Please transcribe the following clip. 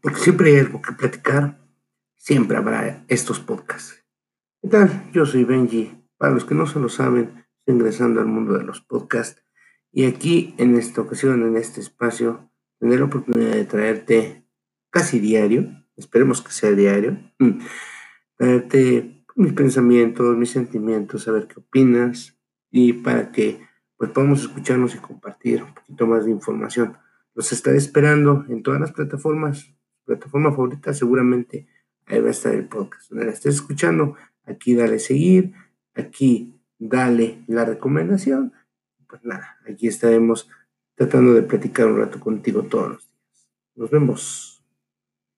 Porque siempre hay algo que platicar, siempre habrá estos podcasts. ¿Qué tal? Yo soy Benji. Para los que no se lo saben, estoy ingresando al mundo de los podcasts. Y aquí, en esta ocasión, en este espacio, tendré la oportunidad de traerte casi diario, esperemos que sea diario, mm, traerte mis pensamientos, mis sentimientos, saber qué opinas y para que pues podamos escucharnos y compartir un poquito más de información. Los estaré esperando en todas las plataformas, plataforma favorita seguramente ahí va a estar el podcast. Donde la estés escuchando, aquí dale seguir, aquí dale la recomendación. Pues nada, aquí estaremos tratando de platicar un rato contigo todos los días. Nos vemos.